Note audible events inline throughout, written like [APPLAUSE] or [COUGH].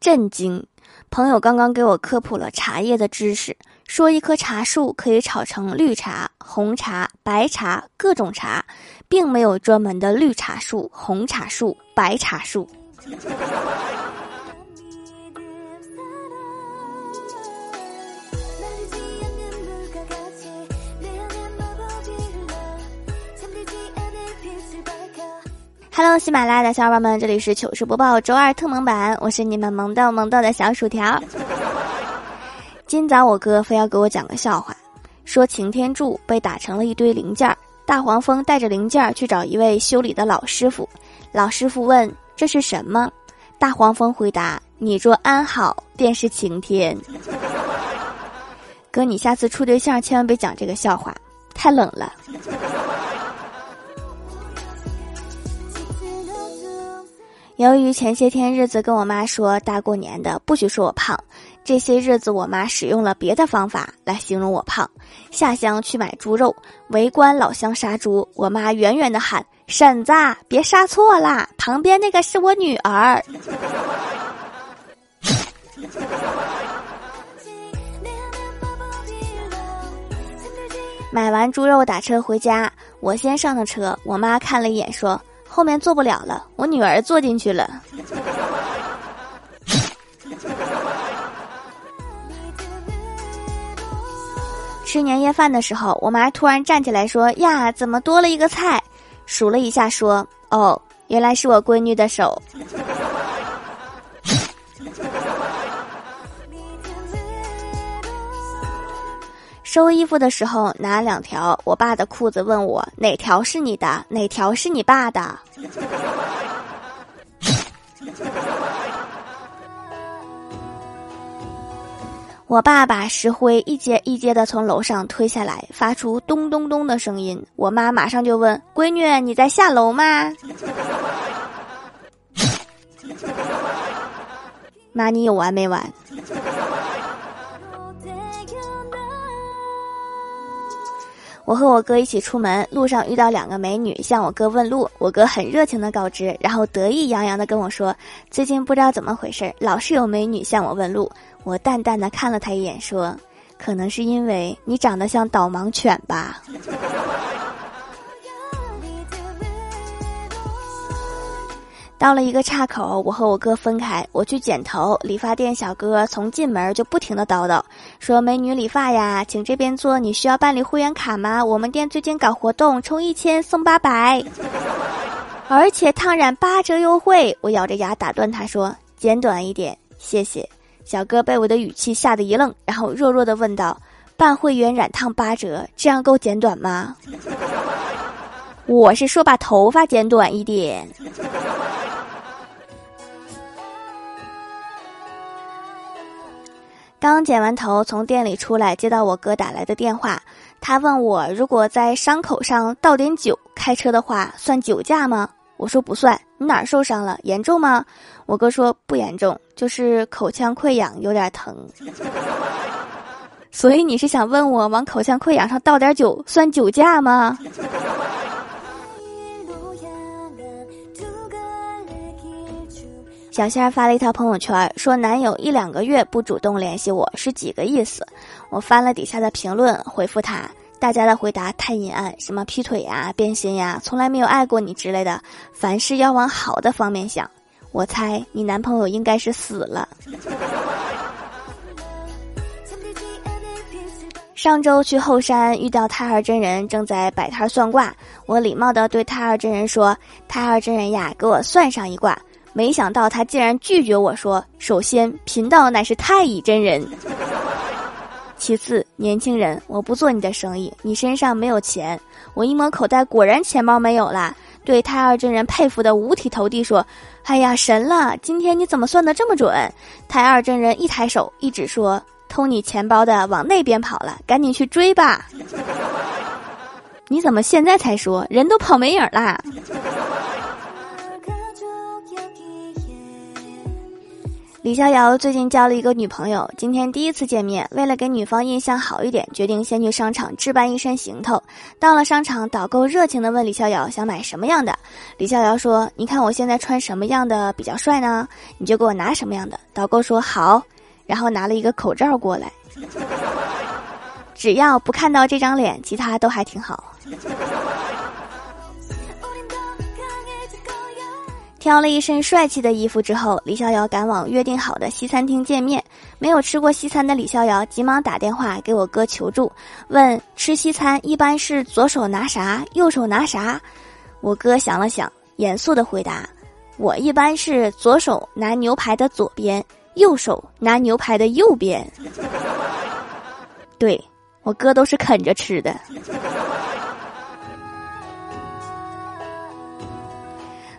震惊！朋友刚刚给我科普了茶叶的知识，说一棵茶树可以炒成绿茶、红茶、白茶各种茶，并没有专门的绿茶树、红茶树、白茶树。Hello，喜马拉雅的小伙伴们，这里是糗事播报周二特萌版，我是你们萌逗萌逗的小薯条。[LAUGHS] 今早我哥非要给我讲个笑话，说擎天柱被打成了一堆零件，大黄蜂带着零件去找一位修理的老师傅，老师傅问这是什么，大黄蜂回答：你若安好，便是晴天。[LAUGHS] 哥，你下次处对象千万别讲这个笑话，太冷了。由于前些天日子跟我妈说大过年的不许说我胖，这些日子我妈使用了别的方法来形容我胖。下乡去买猪肉，围观老乡杀猪，我妈远远的喊：“婶子，别杀错啦，旁边那个是我女儿。[LAUGHS] ”买完猪肉打车回家，我先上的车，我妈看了一眼说。后面坐不了了，我女儿坐进去了。吃年夜饭的时候，我妈突然站起来说：“呀，怎么多了一个菜？”数了一下，说：“哦，原来是我闺女的手。”收衣服的时候拿两条我爸的裤子，问我哪条是你的，哪条是你爸的。[LAUGHS] 我爸把石灰一阶一阶的从楼上推下来，发出咚咚咚的声音。我妈马上就问闺女：“你在下楼吗？” [LAUGHS] 妈，你有完没完？我和我哥一起出门，路上遇到两个美女向我哥问路，我哥很热情的告知，然后得意洋洋的跟我说：“最近不知道怎么回事，老是有美女向我问路。”我淡淡的看了他一眼，说：“可能是因为你长得像导盲犬吧。”到了一个岔口，我和我哥分开，我去剪头。理发店小哥从进门就不停的叨叨，说：“美女理发呀，请这边坐。你需要办理会员卡吗？我们店最近搞活动，充一千送八百，[LAUGHS] 而且烫染八折优惠。”我咬着牙打断他说：“剪短一点，谢谢。”小哥被我的语气吓得一愣，然后弱弱的问道：“办会员染烫八折，这样够剪短吗？” [LAUGHS] 我是说把头发剪短一点。刚剪完头，从店里出来，接到我哥打来的电话。他问我，如果在伤口上倒点酒，开车的话算酒驾吗？我说不算。你哪儿受伤了？严重吗？我哥说不严重，就是口腔溃疡有点疼。[LAUGHS] 所以你是想问我，往口腔溃疡上倒点酒算酒驾吗？小仙儿发了一条朋友圈，说男友一两个月不主动联系我，是几个意思？我翻了底下的评论，回复他，大家的回答太阴暗，什么劈腿呀、变心呀、从来没有爱过你之类的，凡事要往好的方面想。我猜你男朋友应该是死了。上周去后山遇到太二真人，正在摆摊算卦，我礼貌的对太二真人说：“太二真人呀，给我算上一卦。”没想到他竟然拒绝我说：“首先，贫道乃是太乙真人；其次，年轻人，我不做你的生意。你身上没有钱。”我一摸口袋，果然钱包没有了。对太二真人佩服的五体投地，说：“哎呀，神了！今天你怎么算的这么准？”太二真人一抬手一指说：“偷你钱包的往那边跑了，赶紧去追吧！” [LAUGHS] 你怎么现在才说？人都跑没影儿啦！李逍遥最近交了一个女朋友，今天第一次见面，为了给女方印象好一点，决定先去商场置办一身行头。到了商场，导购热情地问李逍遥想买什么样的。李逍遥说：“你看我现在穿什么样的比较帅呢？你就给我拿什么样的。”导购说：“好。”然后拿了一个口罩过来。[LAUGHS] 只要不看到这张脸，其他都还挺好。挑了一身帅气的衣服之后，李逍遥赶往约定好的西餐厅见面。没有吃过西餐的李逍遥急忙打电话给我哥求助，问吃西餐一般是左手拿啥，右手拿啥？我哥想了想，严肃的回答：“我一般是左手拿牛排的左边，右手拿牛排的右边。[LAUGHS] ”对我哥都是啃着吃的。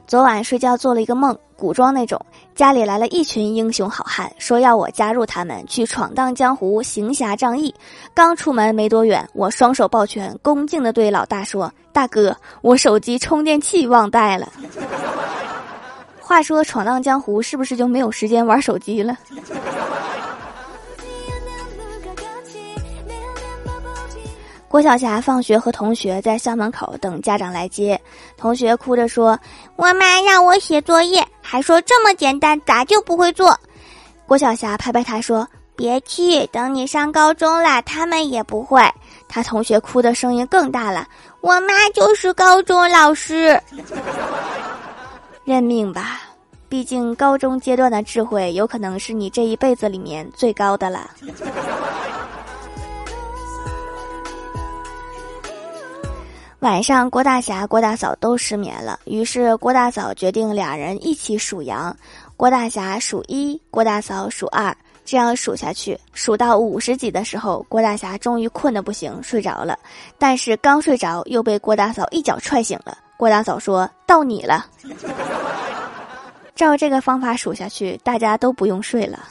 昨晚睡觉做了一个梦，古装那种，家里来了一群英雄好汉，说要我加入他们去闯荡江湖、行侠仗义。刚出门没多远，我双手抱拳，恭敬地对老大说：“大哥，我手机充电器忘带了。[LAUGHS] ”话说闯荡江湖是不是就没有时间玩手机了？郭晓霞放学和同学在校门口等家长来接，同学哭着说：“我妈让我写作业，还说这么简单，咋就不会做？”郭晓霞拍拍他说：“别气，等你上高中了，他们也不会。”他同学哭的声音更大了：“我妈就是高中老师。”认命吧，毕竟高中阶段的智慧有可能是你这一辈子里面最高的了。晚上，郭大侠、郭大嫂都失眠了，于是郭大嫂决定俩人一起数羊。郭大侠数一，郭大嫂数二，这样数下去，数到五十几的时候，郭大侠终于困得不行，睡着了。但是刚睡着，又被郭大嫂一脚踹醒了。郭大嫂说到你了。[LAUGHS] 照这个方法数下去，大家都不用睡了。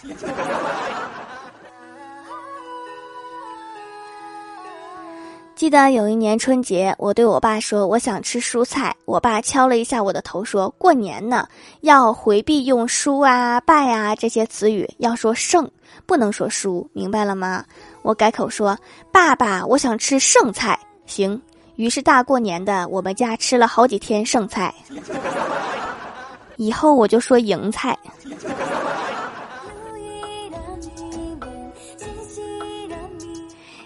记得有一年春节，我对我爸说我想吃蔬菜，我爸敲了一下我的头，说过年呢，要回避用“蔬”啊、“拜”啊这些词语，要说“剩”，不能说“蔬”，明白了吗？我改口说爸爸，我想吃剩菜，行。于是大过年的，我们家吃了好几天剩菜，以后我就说赢菜。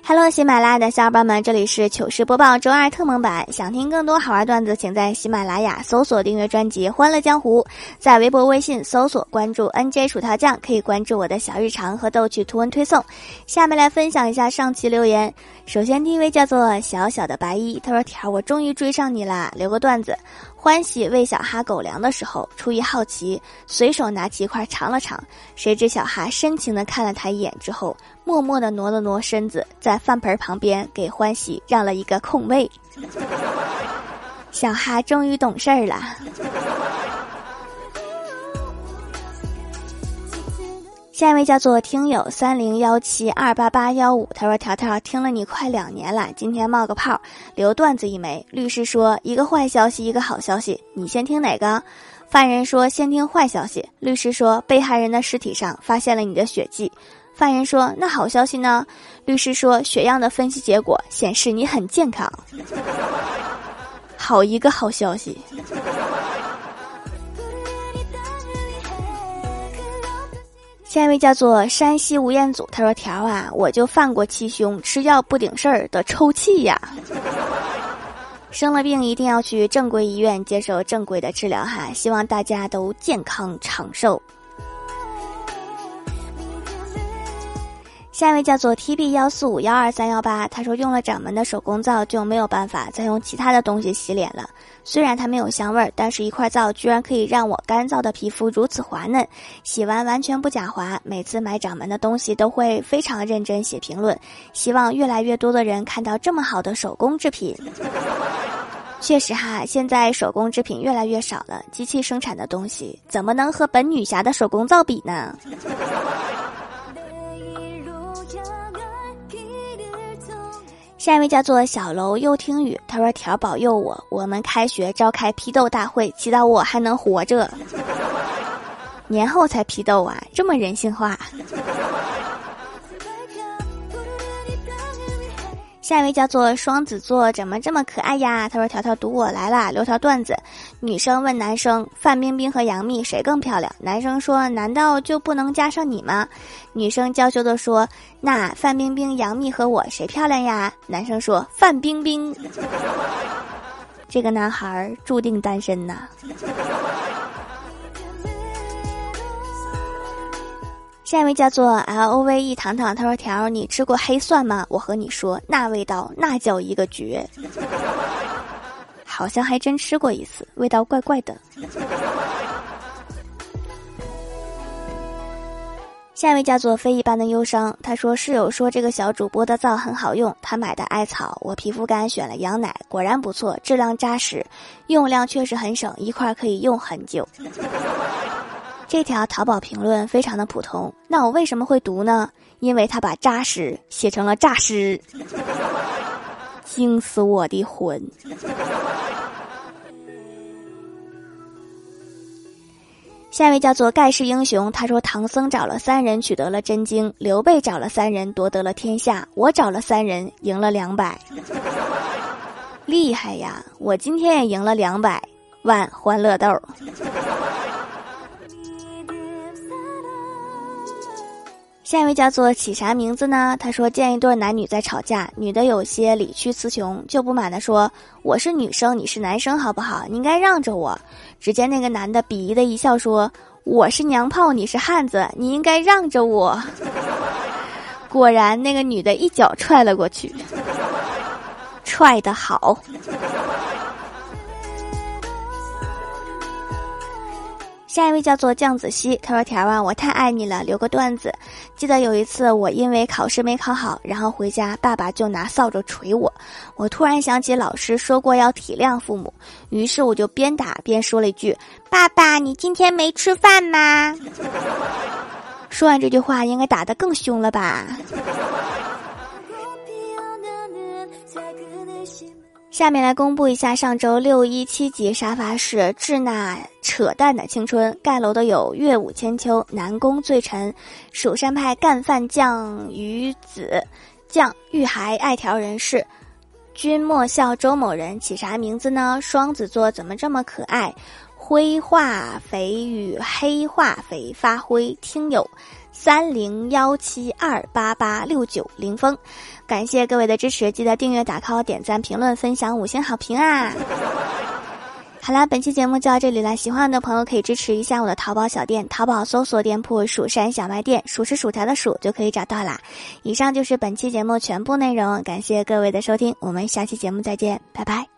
Hello，喜马拉雅的小伙伴们，这里是糗事播报周二特蒙版。想听更多好玩段子，请在喜马拉雅搜索订阅专辑《欢乐江湖》，在微博、微信搜索关注 NJ 薯条酱，可以关注我的小日常和逗趣图文推送。下面来分享一下上期留言。首先第一位叫做小小的白衣，他说：“条儿，我终于追上你啦！留个段子。”欢喜喂小哈狗粮的时候，出于好奇，随手拿起一块尝了尝。谁知小哈深情地看了他一眼之后，默默地挪了挪身子，在饭盆旁边给欢喜让了一个空位。小哈终于懂事儿了。下一位叫做听友三零幺七二八八幺五，他说：“条条听了你快两年了，今天冒个泡，留段子一枚。律师说一个坏消息，一个好消息，你先听哪个？犯人说先听坏消息。律师说被害人的尸体上发现了你的血迹。犯人说那好消息呢？律师说血样的分析结果显示你很健康。[LAUGHS] 好一个好消息。”下一位叫做山西吴彦祖，他说：“条啊，我就犯过七胸，吃药不顶事儿的抽气呀。[LAUGHS] 生了病一定要去正规医院接受正规的治疗哈，希望大家都健康长寿。”下一位叫做 T B 幺四五幺二三幺八，他说用了掌门的手工皂就没有办法再用其他的东西洗脸了。虽然它没有香味儿，但是一块皂居然可以让我干燥的皮肤如此滑嫩，洗完完全不假滑。每次买掌门的东西都会非常认真写评论，希望越来越多的人看到这么好的手工制品。[LAUGHS] 确实哈，现在手工制品越来越少了，机器生产的东西怎么能和本女侠的手工皂比呢？下一位叫做小楼又听雨，他说：“条保佑我，我们开学召开批斗大会，祈祷我还能活着。”年后才批斗啊，这么人性化。下一位叫做双子座，怎么这么可爱呀？他说：“条条读我来啦，留条段子。女生问男生：范冰冰和杨幂谁更漂亮？男生说：难道就不能加上你吗？女生娇羞的说：那范冰冰、杨幂和我谁漂亮呀？男生说：范冰冰。[LAUGHS] 这个男孩注定单身呐。”下一位叫做 L O V E 糖糖，他说：“条，你吃过黑蒜吗？我和你说，那味道那叫一个绝，[LAUGHS] 好像还真吃过一次，味道怪怪的。[LAUGHS] ”下一位叫做非一般的忧伤，他说：“室友说这个小主播的皂很好用，他买的艾草，我皮肤干，选了羊奶，果然不错，质量扎实，用量确实很省，一块可以用很久。” [LAUGHS] 这条淘宝评论非常的普通，那我为什么会读呢？因为他把扎实写成了诈尸，惊死我的魂。下一位叫做盖世英雄，他说唐僧找了三人取得了真经，刘备找了三人夺得了天下，我找了三人赢了两百，厉害呀！我今天也赢了两百万欢乐豆。下一位叫做起啥名字呢？他说见一对男女在吵架，女的有些理屈词穷，就不满的说：“我是女生，你是男生，好不好？你应该让着我。”只见那个男的鄙夷的一笑说：“我是娘炮，你是汉子，你应该让着我。”果然，那个女的一脚踹了过去，[LAUGHS] 踹得好。下一位叫做酱子熙，他说：“条啊，我太爱你了，留个段子。记得有一次，我因为考试没考好，然后回家，爸爸就拿扫帚捶我。我突然想起老师说过要体谅父母，于是我就边打边说了一句：‘爸爸，你今天没吃饭吗？’ [LAUGHS] 说完这句话，应该打得更凶了吧。”下面来公布一下上周六一七集沙发是智那扯淡的青春盖楼的有月舞千秋南宫醉臣，蜀山派干饭酱鱼子酱玉孩爱条人士，君莫笑周某人起啥名字呢？双子座怎么这么可爱？灰化肥与黑化肥发挥听友。三零幺七二八八六九零风，感谢各位的支持，记得订阅、打 call、点赞、评论、分享、五星好评啊！[LAUGHS] 好啦，本期节目就到这里了，喜欢的朋友可以支持一下我的淘宝小店，淘宝搜索店铺“蜀山小卖店”，数是薯条的数就可以找到啦。以上就是本期节目全部内容，感谢各位的收听，我们下期节目再见，拜拜。